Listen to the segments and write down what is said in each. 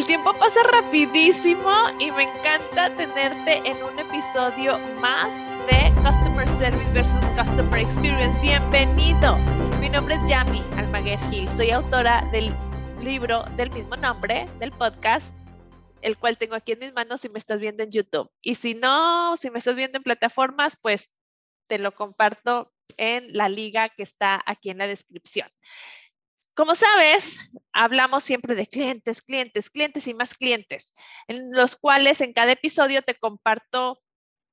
El tiempo pasa rapidísimo y me encanta tenerte en un episodio más de Customer Service versus Customer Experience. Bienvenido. Mi nombre es Yami Almaguer Gil. Soy autora del libro del mismo nombre, del podcast, el cual tengo aquí en mis manos si me estás viendo en YouTube. Y si no, si me estás viendo en plataformas, pues te lo comparto en la liga que está aquí en la descripción. Como sabes, hablamos siempre de clientes, clientes, clientes y más clientes, en los cuales en cada episodio te comparto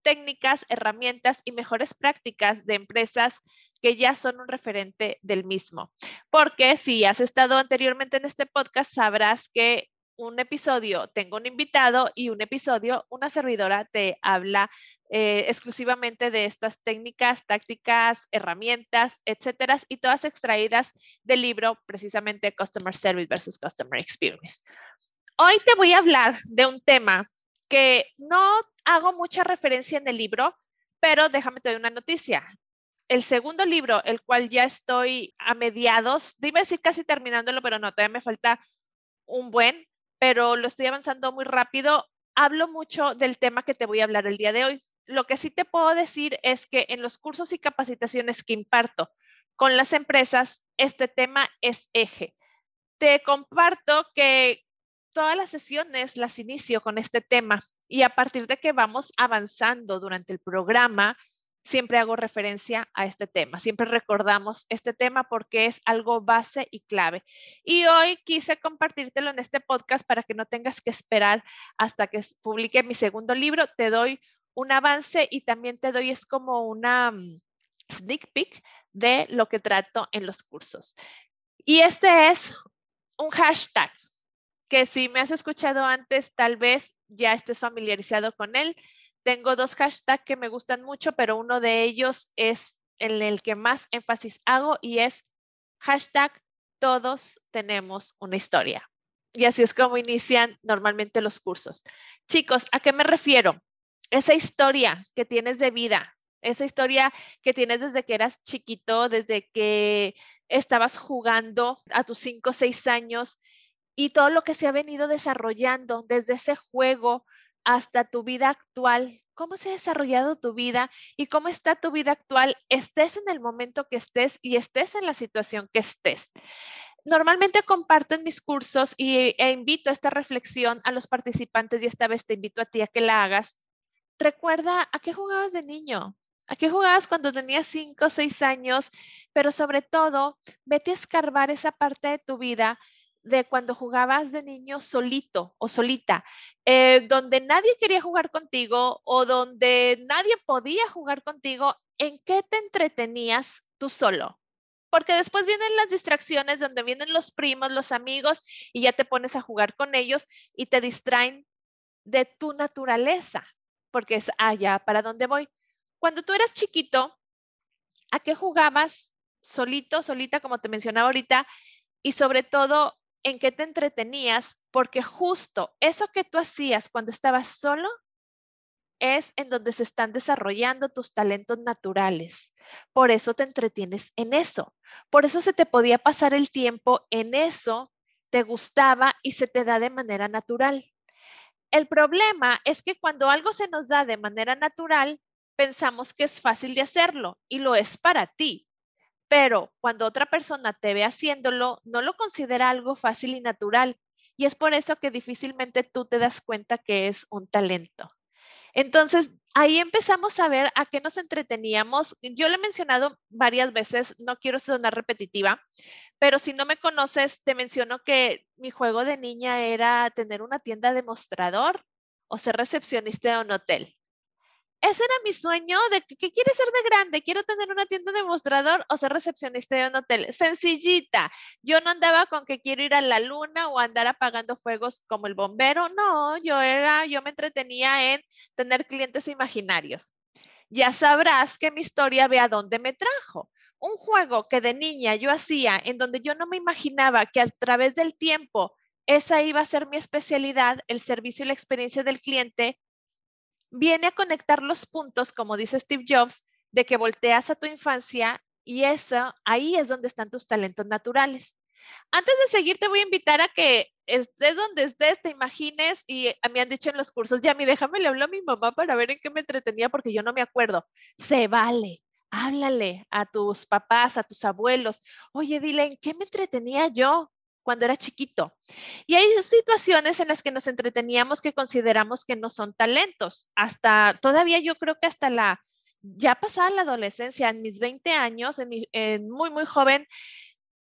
técnicas, herramientas y mejores prácticas de empresas que ya son un referente del mismo. Porque si has estado anteriormente en este podcast, sabrás que un episodio tengo un invitado y un episodio una servidora te habla eh, exclusivamente de estas técnicas, tácticas, herramientas, etcétera, y todas extraídas del libro precisamente Customer Service versus Customer Experience. Hoy te voy a hablar de un tema que no hago mucha referencia en el libro, pero déjame te doy una noticia. El segundo libro, el cual ya estoy a mediados, dime decir casi terminándolo, pero no, todavía me falta un buen, pero lo estoy avanzando muy rápido. Hablo mucho del tema que te voy a hablar el día de hoy. Lo que sí te puedo decir es que en los cursos y capacitaciones que imparto con las empresas, este tema es eje. Te comparto que todas las sesiones las inicio con este tema y a partir de que vamos avanzando durante el programa, siempre hago referencia a este tema, siempre recordamos este tema porque es algo base y clave. Y hoy quise compartírtelo en este podcast para que no tengas que esperar hasta que publique mi segundo libro. Te doy un avance y también te doy es como una mm, sneak peek de lo que trato en los cursos. Y este es un hashtag que si me has escuchado antes, tal vez ya estés familiarizado con él. Tengo dos hashtags que me gustan mucho, pero uno de ellos es en el que más énfasis hago y es hashtag todos tenemos una historia. Y así es como inician normalmente los cursos. Chicos, ¿a qué me refiero? Esa historia que tienes de vida, esa historia que tienes desde que eras chiquito, desde que estabas jugando a tus cinco o seis años y todo lo que se ha venido desarrollando desde ese juego hasta tu vida actual. ¿Cómo se ha desarrollado tu vida y cómo está tu vida actual? Estés en el momento que estés y estés en la situación que estés. Normalmente comparto en mis cursos y, e invito a esta reflexión a los participantes y esta vez te invito a ti a que la hagas. Recuerda a qué jugabas de niño, ¿A qué jugabas cuando tenías cinco o seis años? Pero sobre todo, vete a escarbar esa parte de tu vida de cuando jugabas de niño solito o solita, eh, donde nadie quería jugar contigo o donde nadie podía jugar contigo, ¿en qué te entretenías tú solo? Porque después vienen las distracciones donde vienen los primos, los amigos y ya te pones a jugar con ellos y te distraen de tu naturaleza, porque es allá ah, para dónde voy. Cuando tú eras chiquito, ¿a qué jugabas solito, solita, como te mencionaba ahorita? Y sobre todo, en qué te entretenías, porque justo eso que tú hacías cuando estabas solo es en donde se están desarrollando tus talentos naturales. Por eso te entretienes en eso. Por eso se te podía pasar el tiempo en eso, te gustaba y se te da de manera natural. El problema es que cuando algo se nos da de manera natural, pensamos que es fácil de hacerlo y lo es para ti, pero cuando otra persona te ve haciéndolo, no lo considera algo fácil y natural. Y es por eso que difícilmente tú te das cuenta que es un talento. Entonces, ahí empezamos a ver a qué nos entreteníamos. Yo le he mencionado varias veces, no quiero sonar repetitiva, pero si no me conoces, te menciono que mi juego de niña era tener una tienda de mostrador o ser recepcionista de un hotel ese era mi sueño de que, ¿qué quieres ser de grande? Quiero tener una tienda de mostrador o ser recepcionista de un hotel. Sencillita. Yo no andaba con que quiero ir a la luna o andar apagando fuegos como el bombero. No, yo era, yo me entretenía en tener clientes imaginarios. Ya sabrás que mi historia ve a dónde me trajo. Un juego que de niña yo hacía en donde yo no me imaginaba que a través del tiempo esa iba a ser mi especialidad, el servicio y la experiencia del cliente, viene a conectar los puntos, como dice Steve Jobs, de que volteas a tu infancia y eso, ahí es donde están tus talentos naturales. Antes de seguir, te voy a invitar a que estés donde estés, te imagines, y me han dicho en los cursos, Yami, déjame le hablo a mi mamá para ver en qué me entretenía porque yo no me acuerdo. Se vale, háblale a tus papás, a tus abuelos. Oye, dile, ¿en qué me entretenía yo? Cuando era chiquito. Y hay situaciones en las que nos entreteníamos que consideramos que no son talentos. Hasta todavía yo creo que hasta la, ya pasada la adolescencia, en mis 20 años, en, muy, muy joven,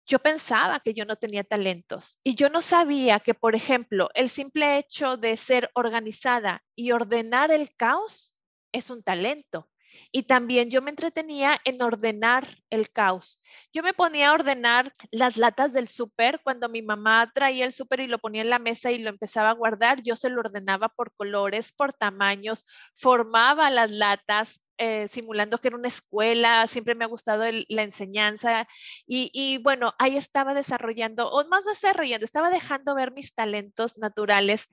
yo pensaba que yo no tenía talentos y yo no sabía que, por ejemplo, el simple hecho de ser organizada y ordenar el caos es un talento. Y también yo me entretenía en ordenar el caos. Yo me ponía a ordenar las latas del súper cuando mi mamá traía el súper y lo ponía en la mesa y lo empezaba a guardar. Yo se lo ordenaba por colores, por tamaños, formaba las latas, eh, simulando que era una escuela, siempre me ha gustado la enseñanza y, y, bueno, ahí estaba desarrollando, o más desarrollando, estaba dejando ver mis talentos naturales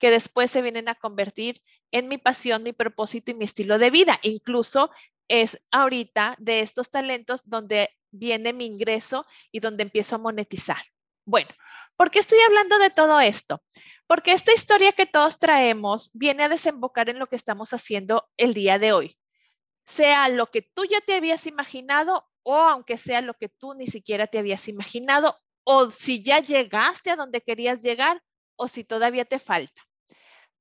que después se vienen a convertir en mi pasión, mi propósito y mi estilo de vida. Incluso es ahorita de estos talentos donde viene mi ingreso y donde empiezo a monetizar. Bueno, ¿por qué estoy hablando de todo esto? Porque esta historia que todos traemos viene a desembocar en lo que estamos haciendo el día de hoy. Sea lo que tú ya te habías imaginado o aunque sea lo que tú ni siquiera te habías imaginado o si ya llegaste a donde querías llegar o si todavía te falta.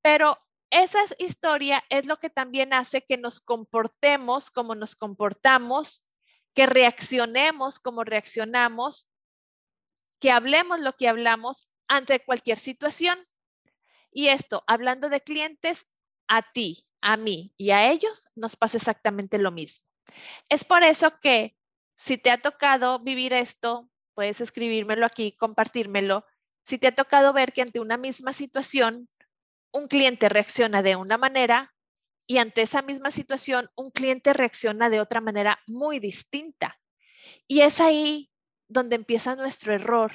Pero esa historia es lo que también hace que nos comportemos como nos comportamos, que reaccionemos como reaccionamos, que hablemos lo que hablamos ante cualquier situación. Y esto, hablando de clientes, a ti, a mí y a ellos nos pasa exactamente lo mismo. Es por eso que si te ha tocado vivir esto, puedes escribírmelo aquí, compartírmelo. Si te ha tocado ver que ante una misma situación un cliente reacciona de una manera y ante esa misma situación un cliente reacciona de otra manera muy distinta. Y es ahí donde empieza nuestro error,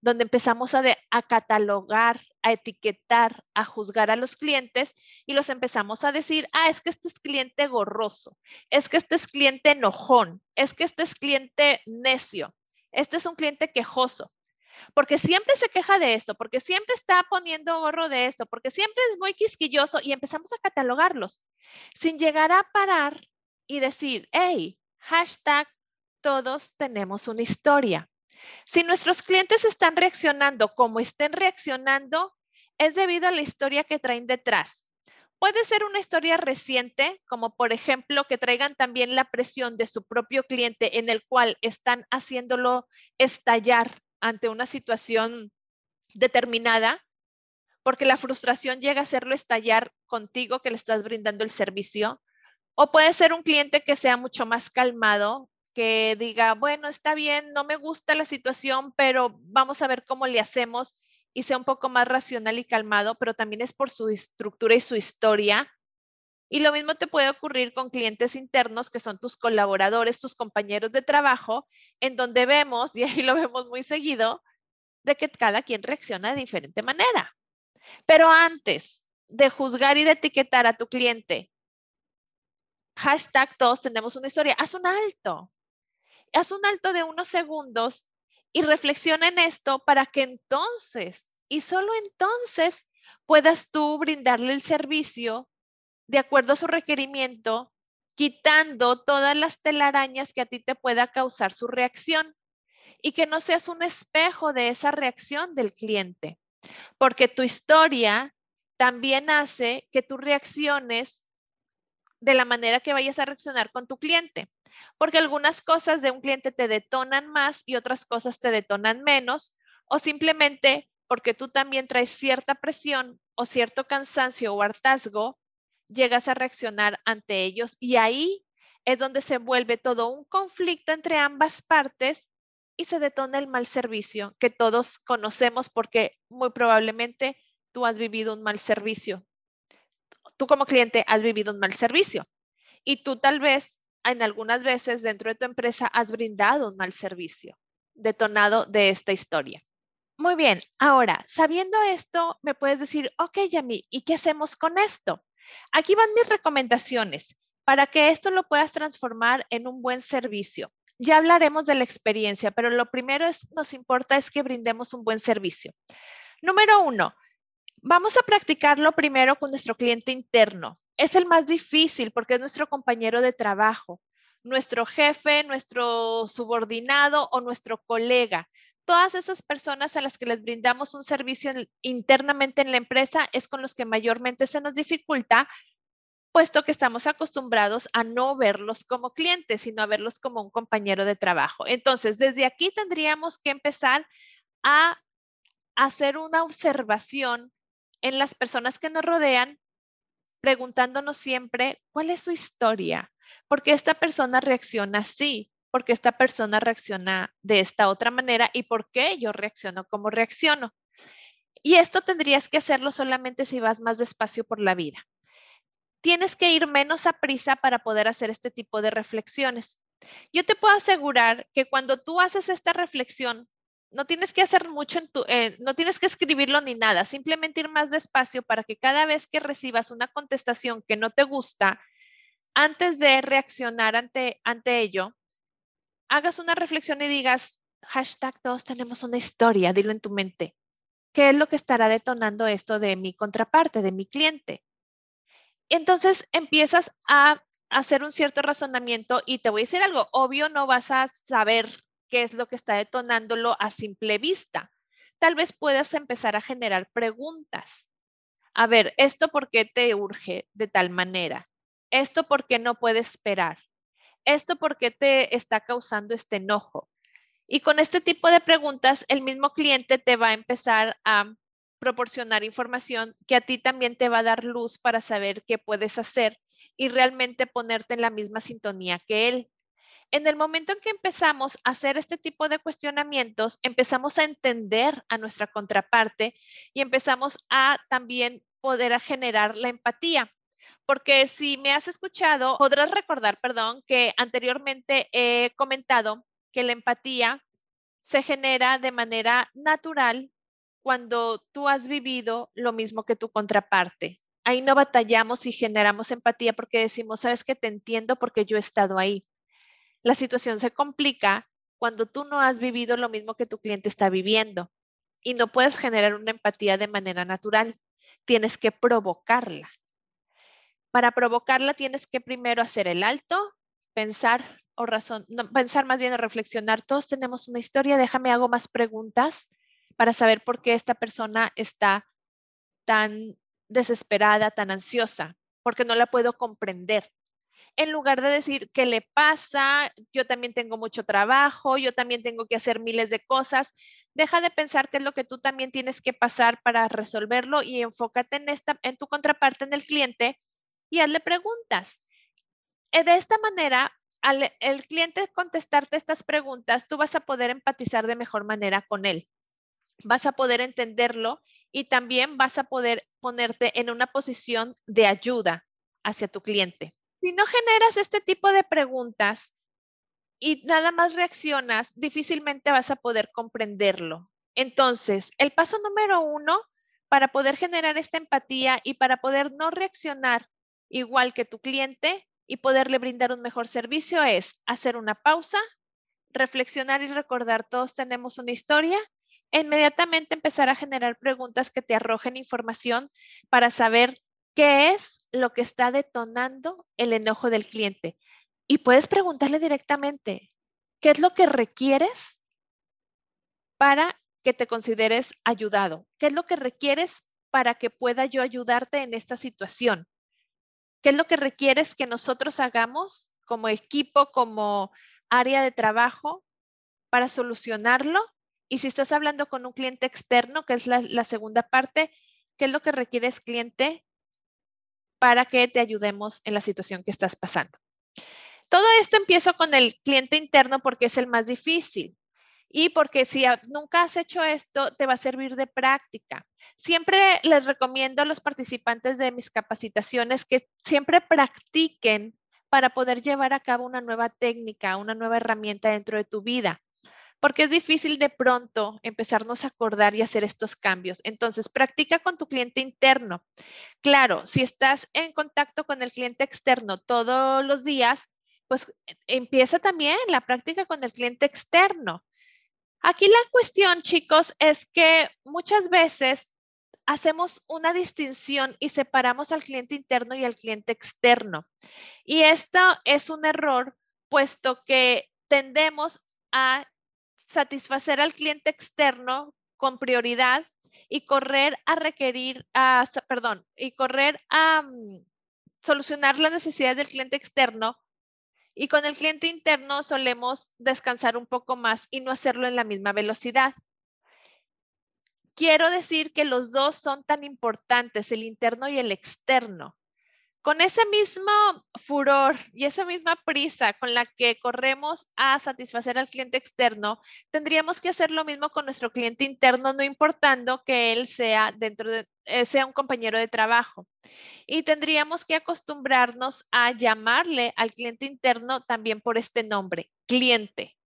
donde empezamos a, catalogar, a etiquetar, a juzgar a los clientes y los empezamos a decir, ah, es que este es cliente gorroso, es que este es cliente enojón, es que este es cliente necio, este es un cliente quejoso porque siempre se queja de esto, porque siempre está poniendo gorro de esto, porque siempre es muy quisquilloso y empezamos a catalogarlos sin llegar a parar y decir, hey, hashtag, todos tenemos una historia. Si nuestros clientes están reaccionando como estén reaccionando, es debido a la historia que traen detrás. Puede ser una historia reciente, como por ejemplo que traigan también la presión de su propio cliente en el cual están haciéndolo estallar ante una situación determinada, porque la frustración llega a hacerlo estallar contigo que le estás brindando el servicio. O puede ser un cliente que sea mucho más calmado, que diga, bueno, está bien, no me gusta la situación, pero vamos a ver cómo le hacemos y sea un poco más racional y calmado, pero también es por su estructura y su historia. Y lo mismo te puede ocurrir con clientes internos que son tus colaboradores, tus compañeros de trabajo, en donde vemos, y ahí lo vemos muy seguido, de que cada quien reacciona de diferente manera. Pero antes de juzgar y de etiquetar a tu cliente, hashtag todos tenemos una historia, haz un alto. Haz un alto de unos segundos y reflexiona en esto para que entonces, y solo entonces, puedas tú brindarle el servicio de acuerdo a su requerimiento, quitando todas las telarañas que a ti te pueda causar su reacción y que no seas un espejo de esa reacción del cliente, porque tu historia también hace que tú reacciones de la manera que vayas a reaccionar con tu cliente, porque algunas cosas de un cliente te detonan más y otras cosas te detonan menos, o simplemente porque tú también traes cierta presión o cierto cansancio o hartazgo llegas a reaccionar ante ellos y ahí es donde se vuelve todo un conflicto entre ambas partes y se detona el mal servicio que todos conocemos porque muy probablemente tú has vivido un mal servicio. Tú como cliente has vivido un mal servicio y tú tal vez en algunas veces dentro de tu empresa has brindado un mal servicio detonado de esta historia. Muy bien, ahora, sabiendo esto, me puedes decir, ok, Yami, ¿y qué hacemos con esto? Aquí van mis recomendaciones para que esto lo puedas transformar en un buen servicio. Ya hablaremos de la experiencia, pero lo primero es, nos importa es que brindemos un buen servicio. Número uno, vamos a practicarlo primero con nuestro cliente interno. Es el más difícil porque es nuestro compañero de trabajo, nuestro jefe, nuestro subordinado o nuestro colega. Todas esas personas a las que les brindamos un servicio internamente en la empresa es con los que mayormente se nos dificulta puesto que estamos acostumbrados a no verlos como clientes, sino a verlos como un compañero de trabajo. Entonces, desde aquí tendríamos que empezar a hacer una observación en las personas que nos rodean, preguntándonos siempre cuál es su historia, por qué esta persona reacciona así, por qué esta persona reacciona de esta otra manera y por qué yo reacciono como reacciono. Y esto tendrías que hacerlo solamente si vas más despacio por la vida tienes que ir menos a prisa para poder hacer este tipo de reflexiones. Yo te puedo asegurar que cuando tú haces esta reflexión, no tienes que hacer mucho en tu, eh, no tienes que escribirlo ni nada, simplemente ir más despacio para que cada vez que recibas una contestación que no te gusta, antes de reaccionar ante, ante ello, hagas una reflexión y digas, hashtag todos tenemos una historia, dilo en tu mente. ¿Qué es lo que estará detonando esto de mi contraparte, de mi cliente? Entonces empiezas a hacer un cierto razonamiento y te voy a decir algo, obvio no vas a saber qué es lo que está detonándolo a simple vista. Tal vez puedas empezar a generar preguntas. A ver, ¿esto por qué te urge de tal manera? ¿Esto por qué no puedes esperar? ¿Esto por qué te está causando este enojo? Y con este tipo de preguntas, el mismo cliente te va a empezar a proporcionar información que a ti también te va a dar luz para saber qué puedes hacer y realmente ponerte en la misma sintonía que él. En el momento en que empezamos a hacer este tipo de cuestionamientos, empezamos a entender a nuestra contraparte y empezamos a también poder generar la empatía. Porque si me has escuchado, podrás recordar, perdón, que anteriormente he comentado que la empatía se genera de manera natural cuando tú has vivido lo mismo que tu contraparte. Ahí no batallamos y generamos empatía porque decimos, sabes que te entiendo porque yo he estado ahí. La situación se complica cuando tú no has vivido lo mismo que tu cliente está viviendo y no puedes generar una empatía de manera natural. Tienes que provocarla. Para provocarla tienes que primero hacer el alto, pensar o razón, pensar más bien o reflexionar. Todos tenemos una historia, déjame hago más preguntas para saber por qué esta persona está tan desesperada, tan ansiosa, porque no la puedo comprender. En lugar de decir, ¿qué le pasa? Yo también tengo mucho trabajo, yo también tengo que hacer miles de cosas. Deja de pensar qué es lo que tú también tienes que pasar para resolverlo y enfócate en, esta, en tu contraparte, en el cliente, y hazle preguntas. Eh, de esta manera, al el cliente contestarte estas preguntas, tú vas a poder empatizar de mejor manera con él vas a poder entenderlo y también vas a poder ponerte en una posición de ayuda hacia tu cliente. Si no generas este tipo de preguntas y nada más reaccionas, difícilmente vas a poder comprenderlo. Entonces, el paso número uno para poder generar esta empatía y para poder no reaccionar igual que tu cliente y poderle brindar un mejor servicio es hacer una pausa, reflexionar y recordar, todos tenemos una historia inmediatamente empezar a generar preguntas que te arrojen información para saber qué es lo que está detonando el enojo del cliente. Y puedes preguntarle directamente, ¿qué es lo que requieres para que te consideres ayudado? ¿Qué es lo que requieres para que pueda yo ayudarte en esta situación? ¿Qué es lo que requieres que nosotros hagamos como equipo, como área de trabajo para solucionarlo y si estás hablando con un cliente externo, que es la, segunda parte, ¿qué es lo que requieres cliente para que te ayudemos en la situación que estás pasando? Todo esto empieza con el cliente interno porque es el más difícil y porque si nunca has hecho esto, te va a servir de práctica. Siempre les recomiendo a los participantes de mis capacitaciones que siempre practiquen para poder llevar a cabo una nueva técnica, una nueva herramienta dentro de tu vida porque es difícil de pronto empezarnos a acordar y hacer estos cambios. Entonces, practica con tu cliente interno. Claro, si estás en contacto con el cliente externo todos los días, pues empieza también la práctica con el cliente externo. Aquí la cuestión, chicos, es que muchas veces hacemos una distinción y separamos al cliente interno y al cliente externo. Y esto es un error, puesto que tendemos a satisfacer al cliente externo con prioridad y correr a requerir, a, perdón, y correr a mm, solucionar las necesidades del cliente externo. Y con el cliente interno solemos descansar un poco más y no hacerlo en la misma velocidad quiero decir que los dos son tan importantes, el interno y el externo. Con ese mismo furor y esa misma prisa con la que corremos a satisfacer al cliente externo, tendríamos que hacer lo mismo con nuestro cliente interno, no importando que él sea dentro de eh, sea un compañero de trabajo. Y tendríamos que acostumbrarnos a llamarle al cliente interno también por este nombre, cliente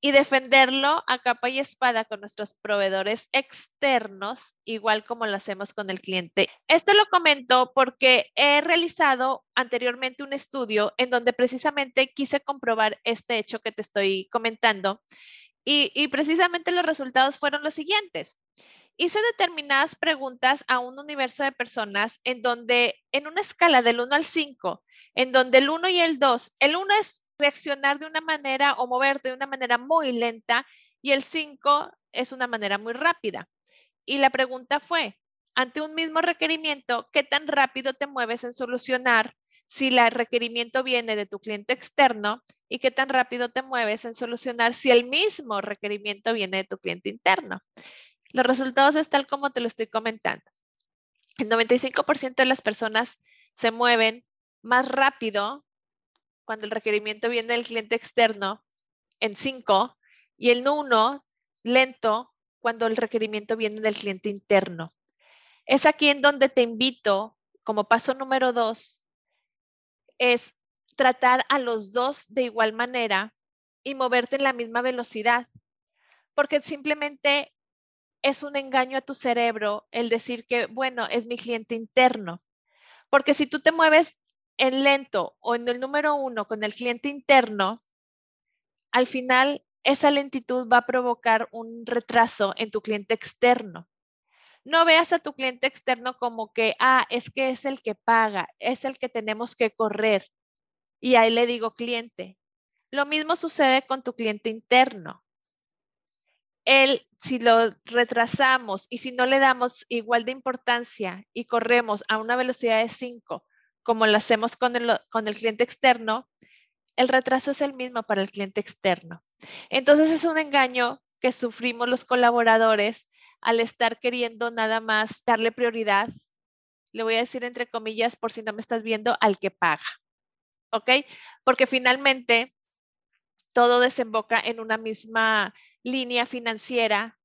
y defenderlo a capa y espada con nuestros proveedores externos, igual como lo hacemos con el cliente. Esto lo comento porque he realizado anteriormente un estudio en donde precisamente quise comprobar este hecho que te estoy comentando y, y precisamente los resultados fueron los siguientes. Hice determinadas preguntas a un universo de personas en donde, en una escala del 1 al 5, en donde el 1 y el 2, el 1 es reaccionar de una manera o moverte de una manera muy lenta y el 5 es una manera muy rápida. Y la pregunta fue, ante un mismo requerimiento, ¿qué tan rápido te mueves en solucionar si el requerimiento viene de tu cliente externo y qué tan rápido te mueves en solucionar si el mismo requerimiento viene de tu cliente interno? Los resultados es tal como te lo estoy comentando. El 95% de las personas se mueven más rápido cuando el requerimiento viene del cliente externo en 5 y el 1 lento cuando el requerimiento viene del cliente interno. Es aquí en donde te invito, como paso número 2, es tratar a los dos de igual manera y moverte en la misma velocidad, porque simplemente es un engaño a tu cerebro el decir que, bueno, es mi cliente interno. Porque si tú te mueves en lento o en el número uno con el cliente interno, al final esa lentitud va a provocar un retraso en tu cliente externo. No veas a tu cliente externo como que, ah, es que es el que paga, es el que tenemos que correr. Y ahí le digo cliente. Lo mismo sucede con tu cliente interno. Él, si lo retrasamos y si no le damos igual de importancia y corremos a una velocidad de 5 como lo hacemos con el, cliente externo, el retraso es el mismo para el cliente externo. Entonces es un engaño que sufrimos los colaboradores al estar queriendo nada más darle prioridad, le voy a decir entre comillas, por si no me estás viendo, al que paga. ¿Ok? Porque finalmente todo desemboca en una misma línea financiera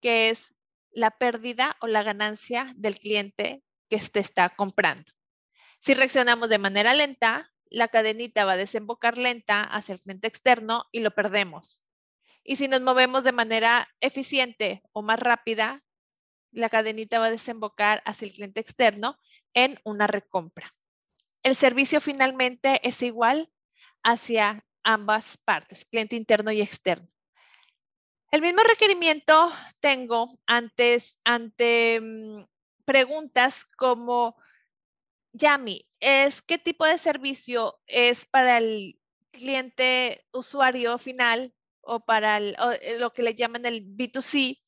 que es la pérdida o la ganancia del cliente que te está comprando. Si reaccionamos de manera lenta, la cadenita va a desembocar lenta hacia el cliente externo y lo perdemos. Y si nos movemos de manera eficiente o más rápida, la cadenita va a desembocar hacia el cliente externo en una recompra. El servicio finalmente es igual hacia ambas partes, cliente interno y externo. El mismo requerimiento tengo antes ante mm, preguntas como Yami, es qué tipo de servicio es para el cliente usuario final o para eh, lo que le llaman el B2C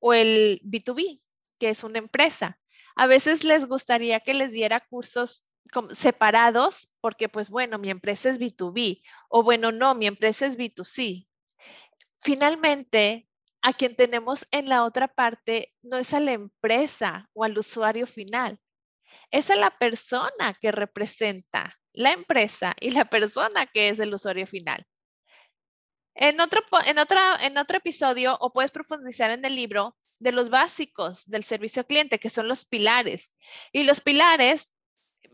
o el B2B, que es una empresa. A veces les gustaría que les diera cursos separados porque pues bueno, mi empresa es B2B o bueno, no, mi empresa es B2C. Finalmente, a quien tenemos en la otra parte no es a la empresa o al usuario final, es la persona que representa la empresa y la persona que es el usuario final. En otro, en, en otro episodio, o puedes profundizar en el libro de los básicos del servicio al cliente, que son los pilares. Y los pilares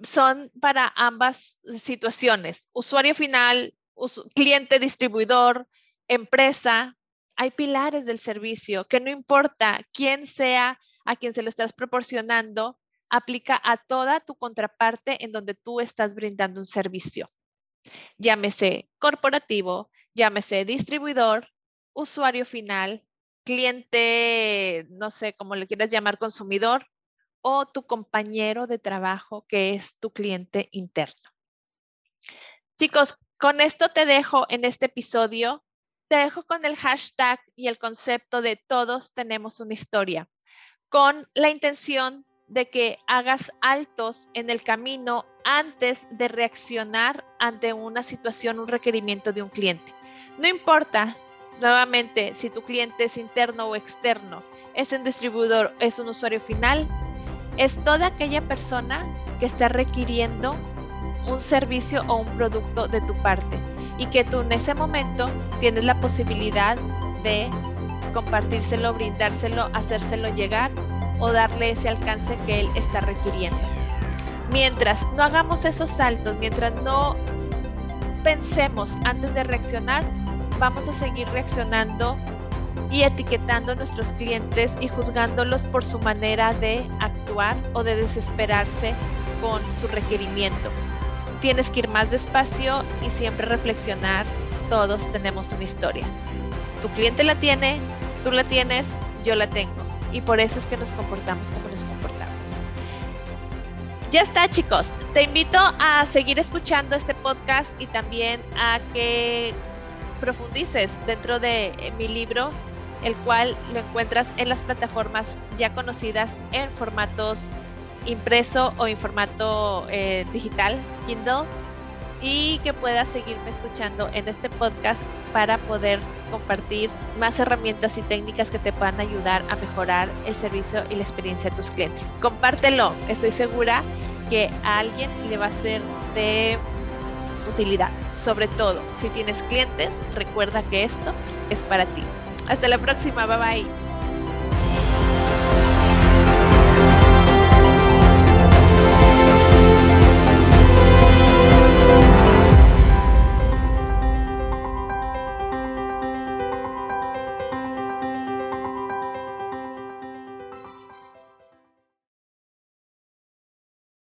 son para ambas situaciones, usuario final, cliente, distribuidor, empresa. Hay pilares del servicio que no importa quién sea a quien se lo estás proporcionando, aplica a toda tu contraparte en donde tú estás brindando un servicio. Llámese corporativo, llámese distribuidor, usuario final, cliente, no sé cómo le quieras llamar, consumidor o tu compañero de trabajo que es tu cliente interno. Chicos, con esto te dejo en este episodio. Te dejo con el hashtag y el concepto de todos tenemos una historia, con la intención de que hagas altos en el camino antes de reaccionar ante una situación, un requerimiento de un cliente. No importa, nuevamente, si tu cliente es interno o externo, es un distribuidor, es un usuario final, es toda aquella persona que está requiriendo un servicio o un producto de tu parte y que tú en ese momento tienes la posibilidad de compartírselo, brindárselo, hacérselo llegar o darle ese alcance que él está requiriendo. Mientras no hagamos esos saltos, mientras no pensemos antes de reaccionar, vamos a seguir reaccionando y etiquetando a nuestros clientes y juzgándolos por su manera de actuar o de desesperarse con su requerimiento. Tienes que ir más despacio y siempre reflexionar. Todos tenemos una historia. Tu cliente la tiene, tú la tienes, yo la tengo. Y por eso es que nos comportamos como nos comportamos. Ya está, chicos. Te invito a seguir escuchando este podcast y también a que profundices dentro de eh, mi libro, el cual lo encuentras en las plataformas ya conocidas en formatos impreso o en formato eh, digital, Kindle, y que puedas seguirme escuchando en este podcast para poder compartir más herramientas y técnicas que te puedan ayudar a mejorar el servicio y la experiencia de tus clientes. Compártelo, estoy segura que a alguien le va a ser de utilidad. Sobre todo, si tienes clientes, recuerda que esto es para ti. Hasta la próxima, bye bye.